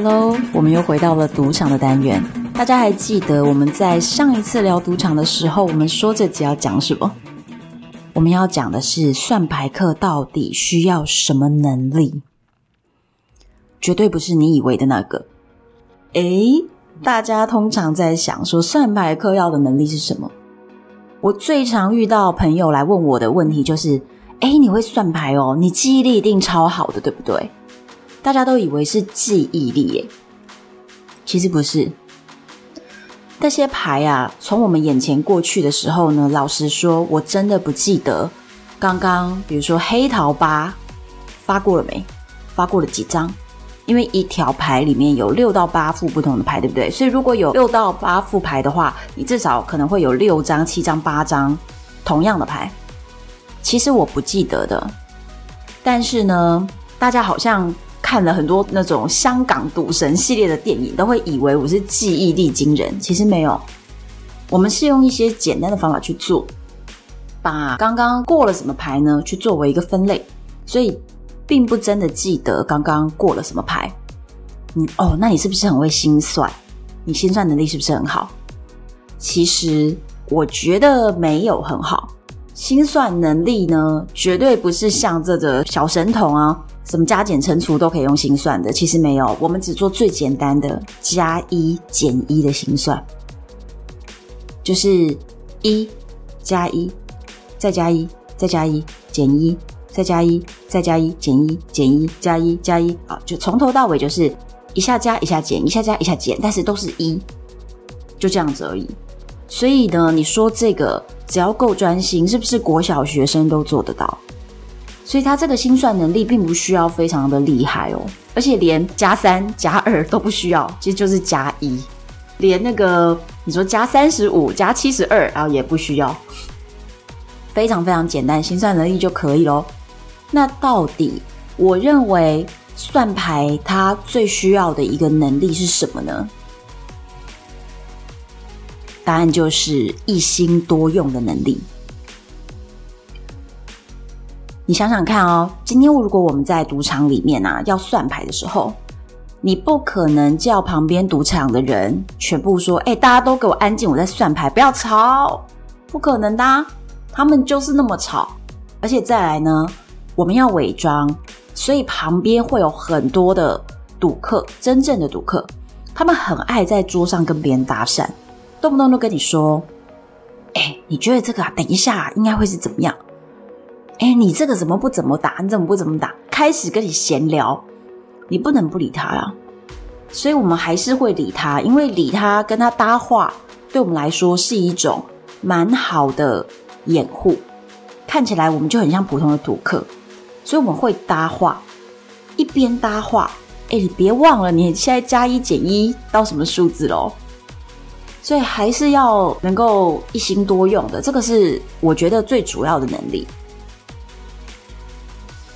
Hello，我们又回到了赌场的单元。大家还记得我们在上一次聊赌场的时候，我们说这集要讲什么？我们要讲的是算牌课到底需要什么能力？绝对不是你以为的那个。诶，大家通常在想说算牌课要的能力是什么？我最常遇到朋友来问我的问题就是：诶，你会算牌哦，你记忆力一定超好的，对不对？大家都以为是记忆力耶，其实不是。那些牌啊，从我们眼前过去的时候呢，老实说，我真的不记得刚刚，比如说黑桃八发过了没？发过了几张？因为一条牌里面有六到八副不同的牌，对不对？所以如果有六到八副牌的话，你至少可能会有六张、七张、八张同样的牌。其实我不记得的，但是呢，大家好像。看了很多那种香港赌神系列的电影，都会以为我是记忆力惊人。其实没有，我们是用一些简单的方法去做，把刚刚过了什么牌呢，去作为一个分类，所以并不真的记得刚刚过了什么牌。你，哦，那你是不是很会心算？你心算能力是不是很好？其实我觉得没有很好，心算能力呢，绝对不是像这个小神童啊。什么加减乘除都可以用心算的，其实没有，我们只做最简单的加一减一的心算，就是一加一再加一再加一减一再加一再加一减一减一加一加一啊，就从头到尾就是一下加一下减一下加一下减，但是都是一，就这样子而已。所以呢，你说这个只要够专心，是不是国小学生都做得到？所以他这个心算能力并不需要非常的厉害哦，而且连加三加二都不需要，其实就是加一，连那个你说加三十五加七十二，然后也不需要，非常非常简单，心算能力就可以咯。那到底我认为算牌它最需要的一个能力是什么呢？答案就是一心多用的能力。你想想看哦，今天如果我们在赌场里面啊，要算牌的时候，你不可能叫旁边赌场的人全部说：“哎，大家都给我安静，我在算牌，不要吵。”不可能的啊，他们就是那么吵。而且再来呢，我们要伪装，所以旁边会有很多的赌客，真正的赌客，他们很爱在桌上跟别人搭讪，动不动都跟你说：“哎，你觉得这个啊，等一下应该会是怎么样？”哎，你这个怎么不怎么打？你怎么不怎么打？开始跟你闲聊，你不能不理他啊。所以我们还是会理他，因为理他跟他搭话，对我们来说是一种蛮好的掩护。看起来我们就很像普通的赌客，所以我们会搭话。一边搭话，哎，你别忘了你现在加一减一到什么数字喽。所以还是要能够一心多用的，这个是我觉得最主要的能力。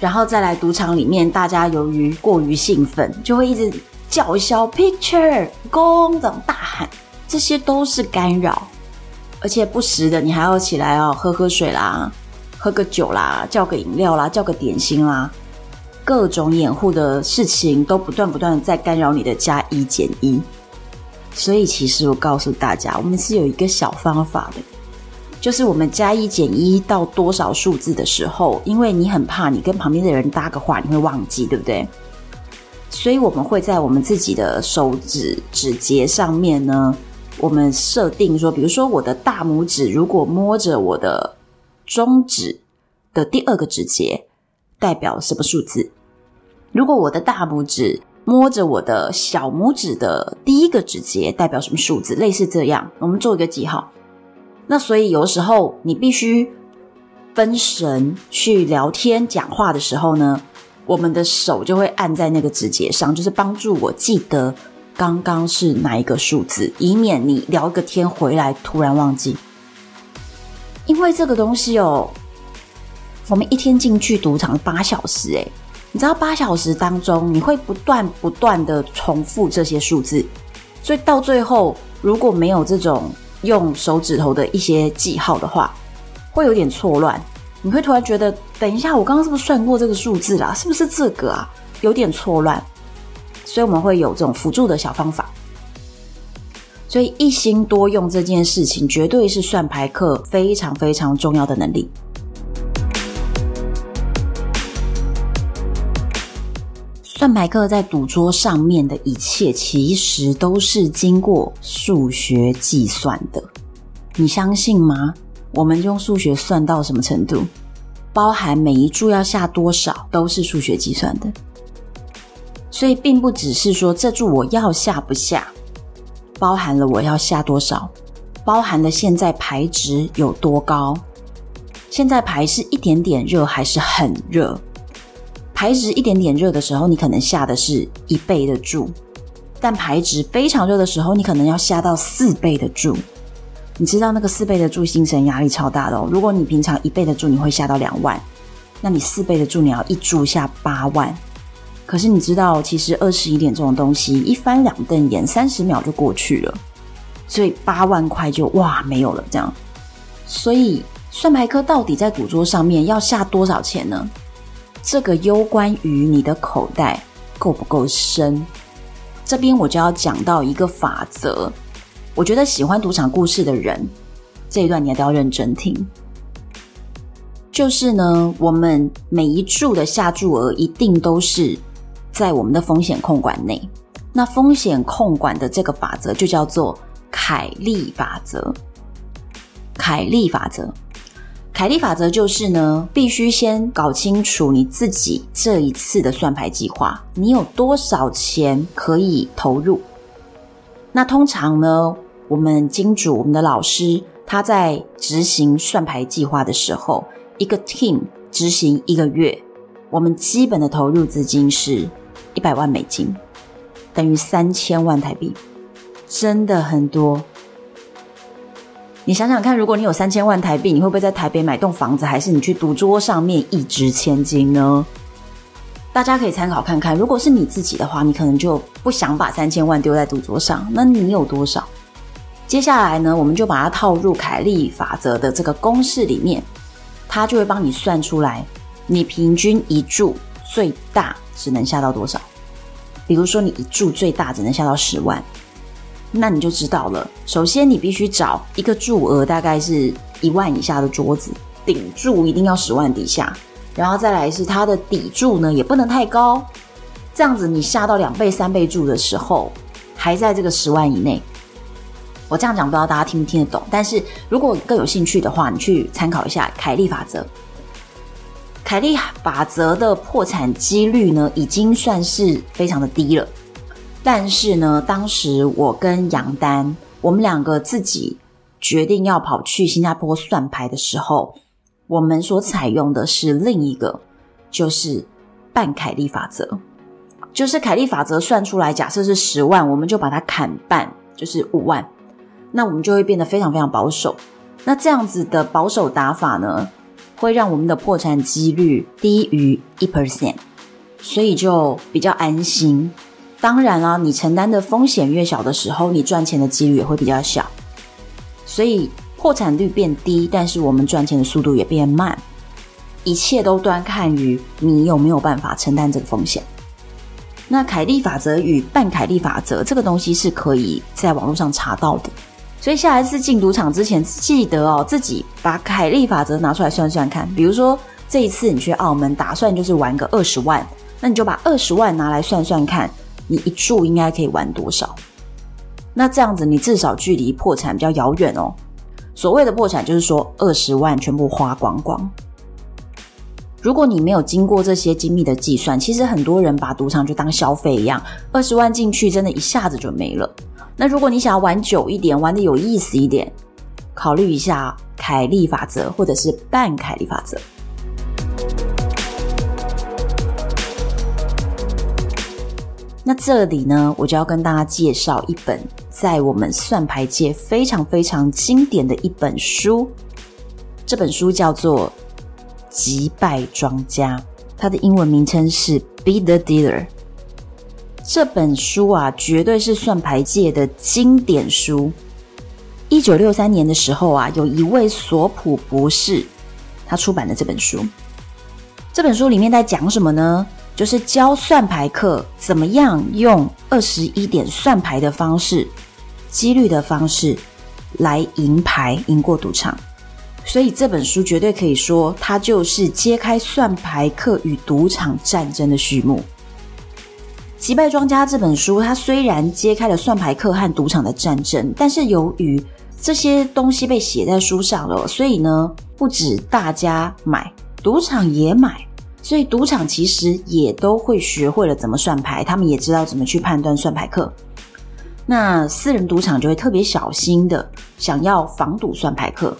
然后再来赌场里面，大家由于过于兴奋，就会一直叫嚣 picture 公这种大喊，这些都是干扰，而且不时的你还要起来哦，喝喝水啦，喝个酒啦，叫个饮料啦，叫个点心啦，各种掩护的事情都不断不断在干扰你的加一减一。所以其实我告诉大家，我们是有一个小方法的。就是我们加一减一到多少数字的时候，因为你很怕你跟旁边的人搭个话，你会忘记，对不对？所以我们会在我们自己的手指指节上面呢，我们设定说，比如说我的大拇指如果摸着我的中指的第二个指节，代表什么数字？如果我的大拇指摸着我的小拇指的第一个指节代表什么数字，类似这样，我们做一个记号。那所以有时候你必须分神去聊天讲话的时候呢，我们的手就会按在那个指节上，就是帮助我记得刚刚是哪一个数字，以免你聊个天回来突然忘记。因为这个东西哦，我们一天进去赌场八小时，诶，你知道八小时当中你会不断不断的重复这些数字，所以到最后如果没有这种用手指头的一些记号的话，会有点错乱。你会突然觉得，等一下，我刚刚是不是算过这个数字啦？是不是这个啊？有点错乱。所以我们会有这种辅助的小方法。所以一心多用这件事情，绝对是算牌课非常非常重要的能力。算牌客在赌桌上面的一切，其实都是经过数学计算的。你相信吗？我们用数学算到什么程度？包含每一注要下多少，都是数学计算的。所以并不只是说这注我要下不下。包含了我要下多少，包含了现在牌值有多高，现在牌是一点点热还是很热？牌值一点点热的时候，你可能下的是一倍的注，但牌值非常热的时候，你可能要下到四倍的注。你知道那个四倍的注，精神压力超大的哦。如果你平常一倍的注你会下到两万，那你四倍的注你要一注下八万。可是你知道，其实二十一点这种东西，一翻两瞪眼，三十秒就过去了，所以八万块就哇没有了这样。所以算牌科到底在赌桌上面要下多少钱呢？这个攸关于你的口袋够不够深。这边我就要讲到一个法则，我觉得喜欢赌场故事的人，这一段你都要认真听。就是呢，我们每一注的下注额一定都是。在我们的风险控管内，那风险控管的这个法则就叫做凯利法则。凯利法则，凯利法则就是呢，必须先搞清楚你自己这一次的算牌计划，你有多少钱可以投入。那通常呢，我们金主、我们的老师他在执行算牌计划的时候，一个 team 执行一个月，我们基本的投入资金是。一百万美金等于三千万台币，真的很多。你想想看，如果你有三千万台币，你会不会在台北买栋房子，还是你去赌桌上面一掷千金呢？大家可以参考看看。如果是你自己的话，你可能就不想把三千万丢在赌桌上。那你有多少？接下来呢，我们就把它套入凯利法则的这个公式里面，它就会帮你算出来，你平均一注最大。只能下到多少？比如说，你一注最大只能下到十万，那你就知道了。首先，你必须找一个注额大概是一万以下的桌子，顶注一定要十万底下，然后再来是它的底注呢，也不能太高。这样子，你下到两倍、三倍注的时候，还在这个十万以内。我这样讲，不知道大家听不听得懂？但是如果更有兴趣的话，你去参考一下凯利法则。凯利法则的破产几率呢，已经算是非常的低了。但是呢，当时我跟杨丹，我们两个自己决定要跑去新加坡算牌的时候，我们所采用的是另一个，就是半凯利法则。就是凯利法则算出来，假设是十万，我们就把它砍半，就是五万。那我们就会变得非常非常保守。那这样子的保守打法呢，会让我们的破产几率低于一 percent，所以就比较安心。当然啦，你承担的风险越小的时候，你赚钱的几率也会比较小。所以破产率变低，但是我们赚钱的速度也变慢。一切都端看于你有没有办法承担这个风险。那凯利法则与半凯利法则这个东西是可以在网络上查到的。所以下一次进赌场之前，记得哦，自己把凯利法则拿出来算算看。比如说这一次你去澳门，打算就是玩个二十万，那你就把二十万拿来算算看，你一注应该可以玩多少？那这样子你至少距离破产比较遥远哦。所谓的破产，就是说二十万全部花光光。如果你没有经过这些精密的计算，其实很多人把赌场就当消费一样，二十万进去，真的一下子就没了。那如果你想要玩久一点，玩得有意思一点，考虑一下凯利法则或者是半凯利法则。那这里呢，我就要跟大家介绍一本在我们算牌界非常非常经典的一本书，这本书叫做。击败庄家，它的英文名称是《Beat the Dealer》。这本书啊，绝对是算牌界的经典书。一九六三年的时候啊，有一位索普博士，他出版了这本书。这本书里面在讲什么呢？就是教算牌客怎么样用二十一点算牌的方式、几率的方式来赢牌，赢过赌场。所以这本书绝对可以说，它就是揭开算牌客与赌场战争的序幕。击败庄家这本书，它虽然揭开了算牌客和赌场的战争，但是由于这些东西被写在书上了，所以呢，不止大家买，赌场也买，所以赌场其实也都会学会了怎么算牌，他们也知道怎么去判断算牌客。那私人赌场就会特别小心的想要防堵算牌客。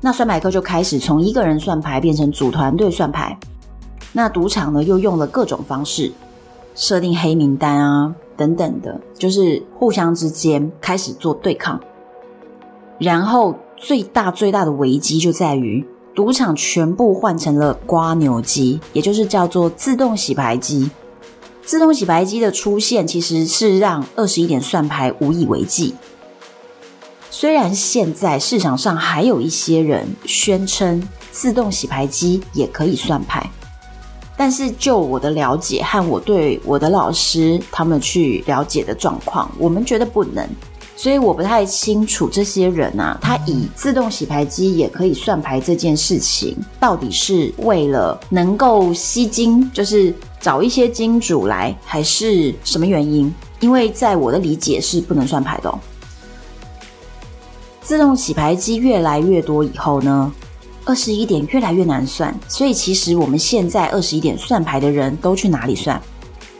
那算牌客就开始从一个人算牌变成组团队算牌。那赌场呢，又用了各种方式，设定黑名单啊等等的，就是互相之间开始做对抗。然后最大最大的危机就在于赌场全部换成了刮牛机，也就是叫做自动洗牌机。自动洗牌机的出现，其实是让二十一点算牌无以为继。虽然现在市场上还有一些人宣称自动洗牌机也可以算牌，但是就我的了解和我对我的老师他们去了解的状况，我们觉得不能，所以我不太清楚这些人啊，他以自动洗牌机也可以算牌这件事情，到底是为了能够吸金，就是找一些金主来，还是什么原因？因为在我的理解是不能算牌的哦。自动洗牌机越来越多以后呢，二十一点越来越难算。所以其实我们现在二十一点算牌的人都去哪里算？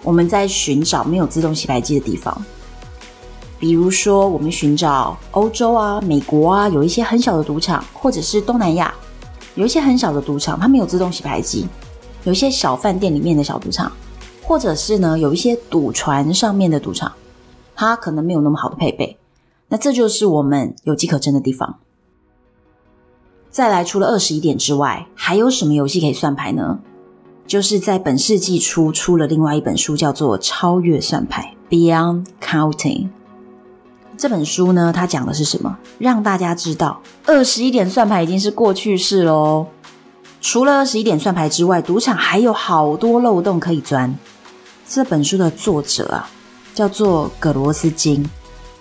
我们在寻找没有自动洗牌机的地方，比如说我们寻找欧洲啊、美国啊，有一些很小的赌场，或者是东南亚有一些很小的赌场，它没有自动洗牌机。有一些小饭店里面的小赌场，或者是呢有一些赌船上面的赌场，它可能没有那么好的配备。那这就是我们有机可乘的地方。再来，除了二十一点之外，还有什么游戏可以算牌呢？就是在本世纪初出了另外一本书，叫做《超越算牌》（Beyond Counting）。这本书呢，它讲的是什么？让大家知道二十一点算牌已经是过去式喽。除了二十一点算牌之外，赌场还有好多漏洞可以钻。这本书的作者啊，叫做葛罗斯金。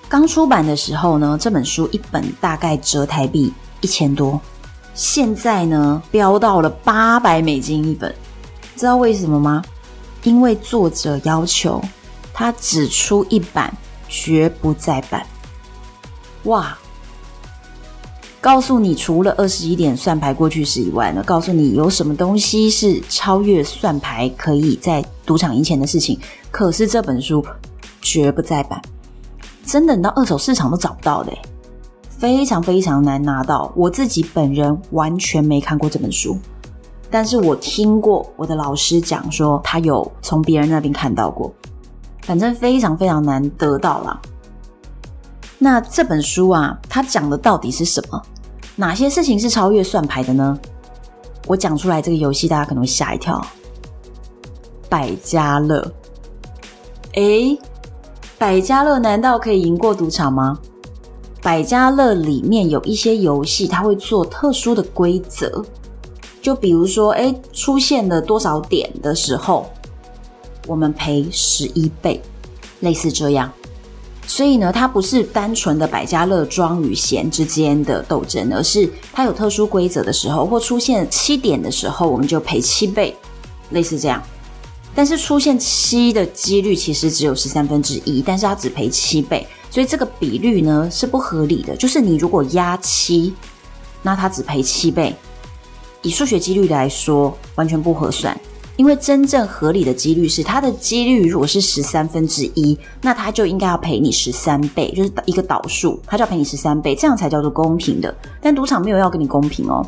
刚出版的时候呢，这本书一本大概折台币一千多，现在呢飙到了八百美金一本，知道为什么吗？因为作者要求他只出一版，绝不再版。哇！告诉你，除了二十一点算牌过去式以外呢，告诉你有什么东西是超越算牌可以在赌场赢钱的事情。可是这本书绝不再版。真的，你到二手市场都找不到的，非常非常难拿到。我自己本人完全没看过这本书，但是我听过我的老师讲说，他有从别人那边看到过。反正非常非常难得到啦。那这本书啊，它讲的到底是什么？哪些事情是超越算牌的呢？我讲出来这个游戏，大家可能会吓一跳。百家乐，诶。百家乐难道可以赢过赌场吗？百家乐里面有一些游戏，它会做特殊的规则，就比如说，哎，出现了多少点的时候，我们赔十一倍，类似这样。所以呢，它不是单纯的百家乐庄与闲之间的斗争，而是它有特殊规则的时候，或出现七点的时候，我们就赔七倍，类似这样。但是出现七的几率其实只有十三分之一，但是它只赔七倍，所以这个比率呢是不合理的。就是你如果压七，那它只赔七倍；以数学几率来说，完全不合算。因为真正合理的几率是，它的几率如果是十三分之一，那它就应该要赔你十三倍，就是一个倒数，它就要赔你十三倍，这样才叫做公平的。但赌场没有要跟你公平哦，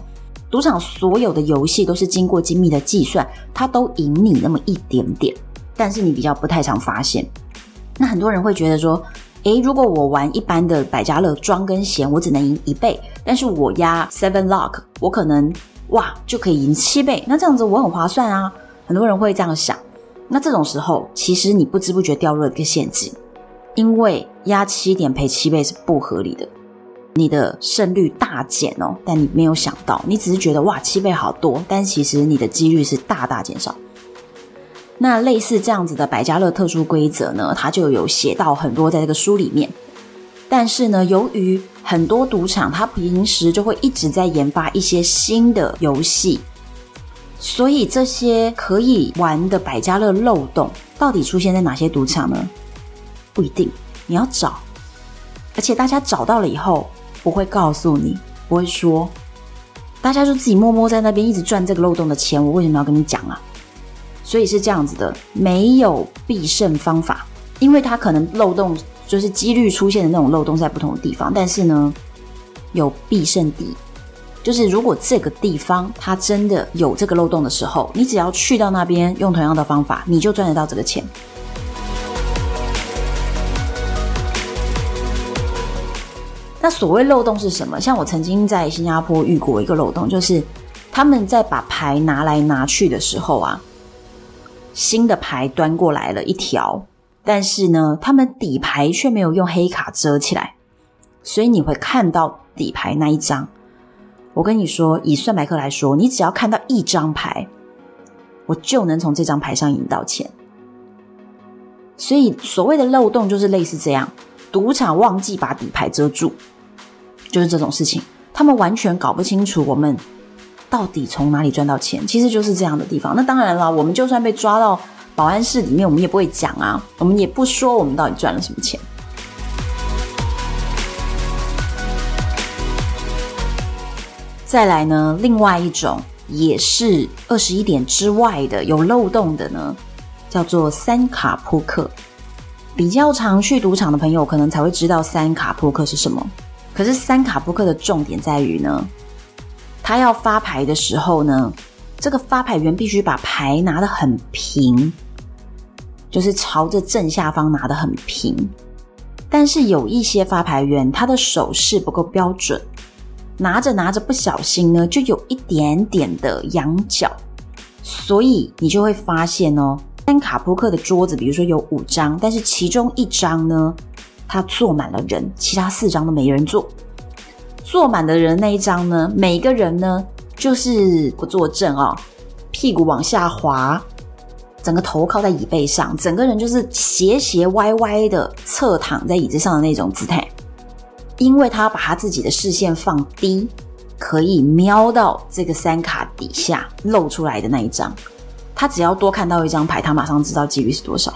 赌场所有的游戏都是经过精密的计算，它都赢你那么一点点，但是你比较不太常发现。那很多人会觉得说，诶，如果我玩一般的百家乐庄跟闲，我只能赢一倍，但是我压 Seven lock，我可能哇就可以赢七倍，那这样子我很划算啊。很多人会这样想，那这种时候，其实你不知不觉掉入了一个陷阱，因为压七点赔七倍是不合理的，你的胜率大减哦。但你没有想到，你只是觉得哇七倍好多，但其实你的几率是大大减少。那类似这样子的百家乐特殊规则呢，它就有写到很多在这个书里面。但是呢，由于很多赌场它平时就会一直在研发一些新的游戏。所以这些可以玩的百家乐漏洞到底出现在哪些赌场呢？不一定，你要找，而且大家找到了以后不会告诉你，不会说，大家就自己默默在那边一直赚这个漏洞的钱。我为什么要跟你讲啊？所以是这样子的，没有必胜方法，因为它可能漏洞就是几率出现的那种漏洞在不同的地方，但是呢，有必胜地。就是如果这个地方它真的有这个漏洞的时候，你只要去到那边用同样的方法，你就赚得到这个钱。那所谓漏洞是什么？像我曾经在新加坡遇过一个漏洞，就是他们在把牌拿来拿去的时候啊，新的牌端过来了一条，但是呢，他们底牌却没有用黑卡遮起来，所以你会看到底牌那一张。我跟你说，以算牌客来说，你只要看到一张牌，我就能从这张牌上赢到钱。所以所谓的漏洞就是类似这样，赌场忘记把底牌遮住，就是这种事情。他们完全搞不清楚我们到底从哪里赚到钱，其实就是这样的地方。那当然了，我们就算被抓到保安室里面，我们也不会讲啊，我们也不说我们到底赚了什么钱。再来呢，另外一种也是二十一点之外的有漏洞的呢，叫做三卡扑克。比较常去赌场的朋友可能才会知道三卡扑克是什么。可是三卡扑克的重点在于呢，他要发牌的时候呢，这个发牌员必须把牌拿得很平，就是朝着正下方拿得很平。但是有一些发牌员，他的手势不够标准。拿着拿着不小心呢，就有一点点的仰角，所以你就会发现哦，三卡扑克的桌子，比如说有五张，但是其中一张呢，它坐满了人，其他四张都没人坐。坐满的人那一张呢，每一个人呢就是不坐正哦，屁股往下滑，整个头靠在椅背上，整个人就是斜斜歪歪的侧躺在椅子上的那种姿态。因为他把他自己的视线放低，可以瞄到这个三卡底下露出来的那一张。他只要多看到一张牌，他马上知道几率是多少。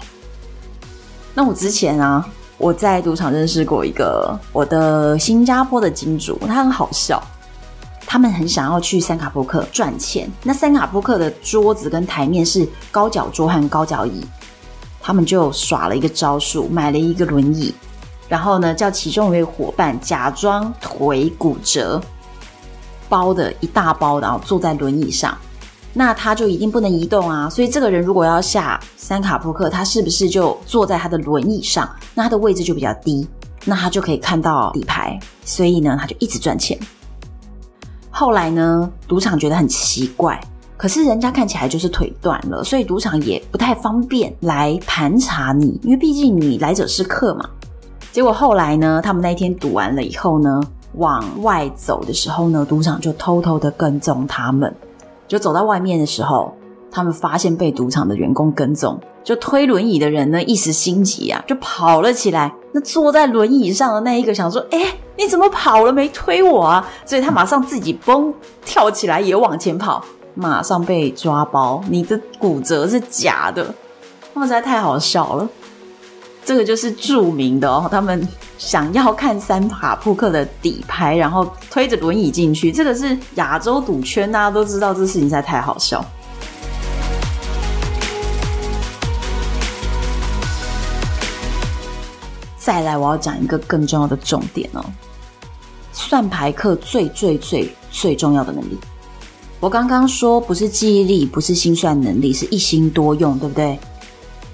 那我之前啊，我在赌场认识过一个我的新加坡的金主，他很好笑。他们很想要去三卡扑克赚钱。那三卡扑克的桌子跟台面是高脚桌和高脚椅，他们就耍了一个招数，买了一个轮椅。然后呢，叫其中一位伙伴假装腿骨折，包的一大包，然后坐在轮椅上，那他就一定不能移动啊。所以这个人如果要下三卡扑克，他是不是就坐在他的轮椅上？那他的位置就比较低，那他就可以看到底牌。所以呢，他就一直赚钱。后来呢，赌场觉得很奇怪，可是人家看起来就是腿断了，所以赌场也不太方便来盘查你，因为毕竟你来者是客嘛。结果后来呢，他们那一天赌完了以后呢，往外走的时候呢，赌场就偷偷的跟踪他们。就走到外面的时候，他们发现被赌场的员工跟踪，就推轮椅的人呢一时心急啊，就跑了起来。那坐在轮椅上的那一个想说：“哎，你怎么跑了？没推我啊！”所以他马上自己蹦跳起来也往前跑，马上被抓包。你的骨折是假的，那实在太好笑了。这个就是著名的哦，他们想要看三把扑克的底牌，然后推着轮椅进去。这个是亚洲赌圈，大家都知道，这事情实在太好笑。再来，我要讲一个更重要的重点哦，算牌客最最最最重要的能力。我刚刚说不是记忆力，不是心算能力，是一心多用，对不对？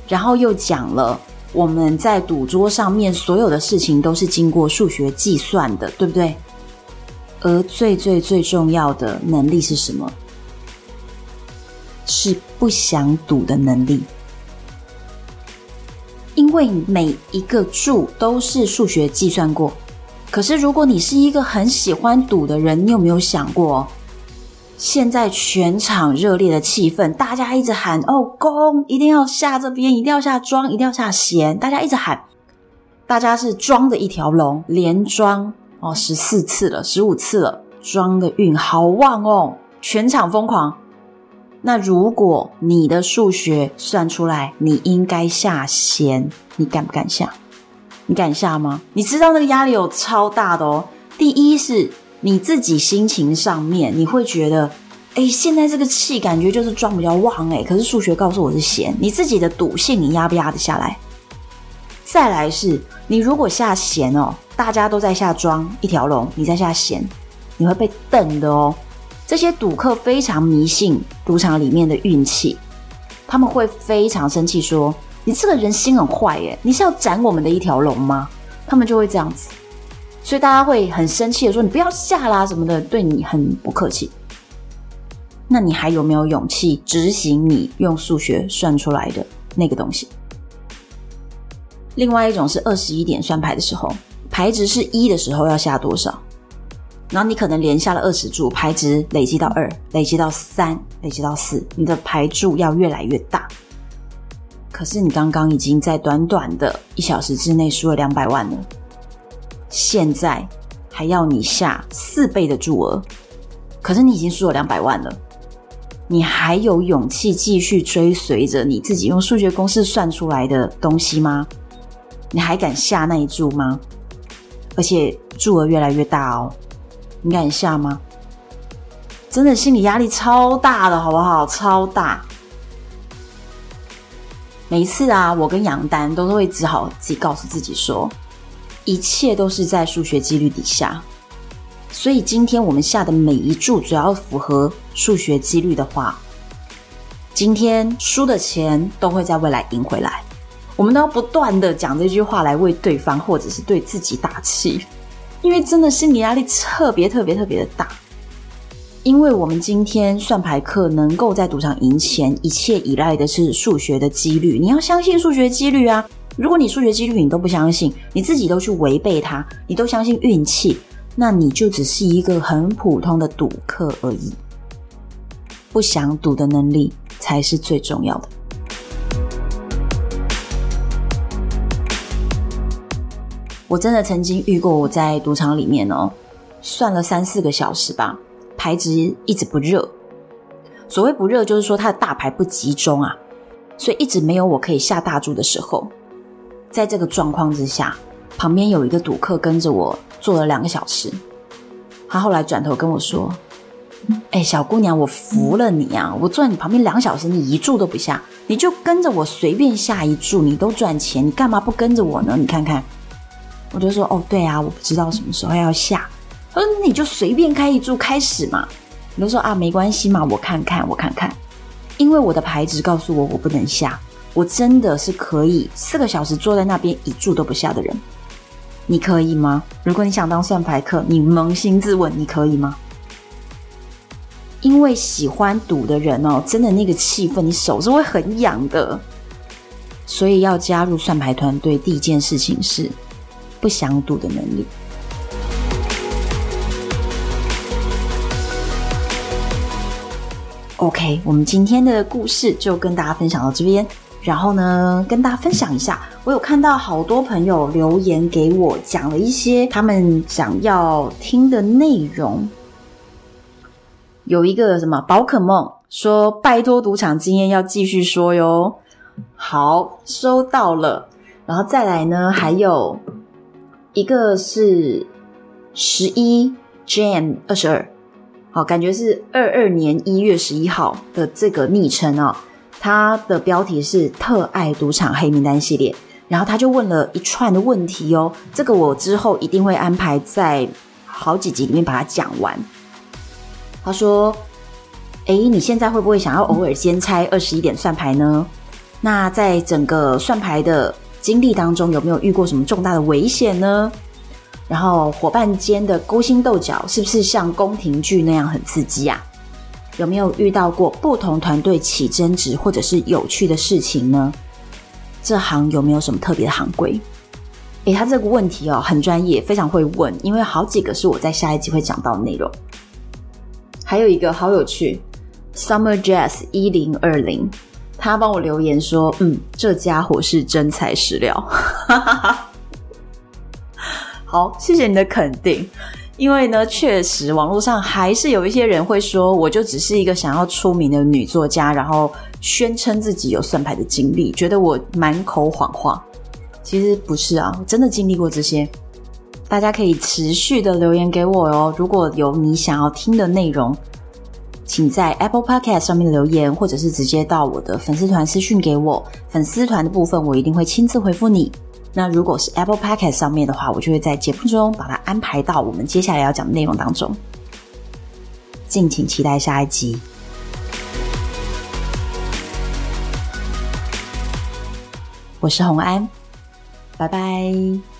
然后又讲了。我们在赌桌上面所有的事情都是经过数学计算的，对不对？而最最最重要的能力是什么？是不想赌的能力。因为每一个注都是数学计算过。可是如果你是一个很喜欢赌的人，你有没有想过？现在全场热烈的气氛，大家一直喊哦，攻，一定要下这边，一定要下庄，一定要下闲，大家一直喊，大家是庄的一条龙，连庄哦十四次了，十五次了，庄的运好旺哦，全场疯狂。那如果你的数学算出来，你应该下闲，你敢不敢下？你敢下吗？你知道那个压力有超大的哦。第一是。你自己心情上面，你会觉得，哎，现在这个气感觉就是庄比较旺，哎，可是数学告诉我是闲。你自己的赌性，你压不压得下来？再来是，你如果下闲哦，大家都在下庄一条龙，你在下闲，你会被瞪的哦。这些赌客非常迷信赌场里面的运气，他们会非常生气，说你这个人心很坏，耶，你是要斩我们的一条龙吗？他们就会这样子。所以大家会很生气的说：“你不要下啦，什么的，对你很不客气。”那你还有没有勇气执行你用数学算出来的那个东西？另外一种是二十一点算牌的时候，牌值是一的时候要下多少？然后你可能连下了二十注，牌值累积到二，累积到三，累积到四，你的牌注要越来越大。可是你刚刚已经在短短的一小时之内输了两百万了。现在还要你下四倍的注额，可是你已经输了两百万了，你还有勇气继续追随着你自己用数学公式算出来的东西吗？你还敢下那一注吗？而且注额越来越大哦，你敢下吗？真的心理压力超大的，好不好？超大。每一次啊，我跟杨丹都会只好自己告诉自己说。一切都是在数学几率底下，所以今天我们下的每一注，只要符合数学几率的话，今天输的钱都会在未来赢回来。我们都要不断的讲这句话来为对方或者是对自己打气，因为真的心理压力特别特别特别的大。因为我们今天算牌课能够在赌场赢钱，一切依赖的是数学的几率。你要相信数学几率啊！如果你数学几率你都不相信，你自己都去违背它，你都相信运气，那你就只是一个很普通的赌客而已。不想赌的能力才是最重要的。我真的曾经遇过，我在赌场里面哦，算了三四个小时吧，牌值一直不热。所谓不热，就是说它的大牌不集中啊，所以一直没有我可以下大注的时候。在这个状况之下，旁边有一个赌客跟着我坐了两个小时。他后来转头跟我说：“哎，小姑娘，我服了你啊！我坐在你旁边两小时，你一注都不下，你就跟着我随便下一注，你都赚钱，你干嘛不跟着我呢？你看看。”我就说：“哦，对啊，我不知道什么时候要下。”他说：“你就随便开一注开始嘛。”我就说：“啊，没关系嘛，我看看，我看看，因为我的牌子告诉我，我不能下。”我真的是可以四个小时坐在那边一注都不下的人，你可以吗？如果你想当算牌客，你扪心自问，你可以吗？因为喜欢赌的人哦，真的那个气氛，你手是会很痒的。所以要加入算牌团队，第一件事情是不想赌的能力。OK，我们今天的故事就跟大家分享到这边。然后呢，跟大家分享一下，我有看到好多朋友留言给我，讲了一些他们想要听的内容。有一个什么宝可梦说：“拜托赌场经验要继续说哟。”好，收到了。然后再来呢，还有一个是十一 Jan 二十二，好，感觉是二二年一月十一号的这个昵称啊。他的标题是“特爱赌场黑名单”系列，然后他就问了一串的问题哦。这个我之后一定会安排在好几集里面把它讲完。他说：“诶，你现在会不会想要偶尔兼差二十一点算牌呢？那在整个算牌的经历当中，有没有遇过什么重大的危险呢？然后伙伴间的勾心斗角是不是像宫廷剧那样很刺激啊？”有没有遇到过不同团队起争执或者是有趣的事情呢？这行有没有什么特别的行规？诶，他这个问题哦，很专业，非常会问，因为好几个是我在下一集会讲到的内容。还有一个好有趣，Summer Jazz 一零二零，他帮我留言说：“嗯，这家伙是真材实料。”好，谢谢你的肯定。因为呢，确实网络上还是有一些人会说，我就只是一个想要出名的女作家，然后宣称自己有算牌的经历，觉得我满口谎话。其实不是啊，我真的经历过这些。大家可以持续的留言给我哦，如果有你想要听的内容，请在 Apple Podcast 上面留言，或者是直接到我的粉丝团私讯给我。粉丝团的部分，我一定会亲自回复你。那如果是 Apple Podcast 上面的话，我就会在节目中把它安排到我们接下来要讲的内容当中，敬请期待下一集。我是红安，拜拜。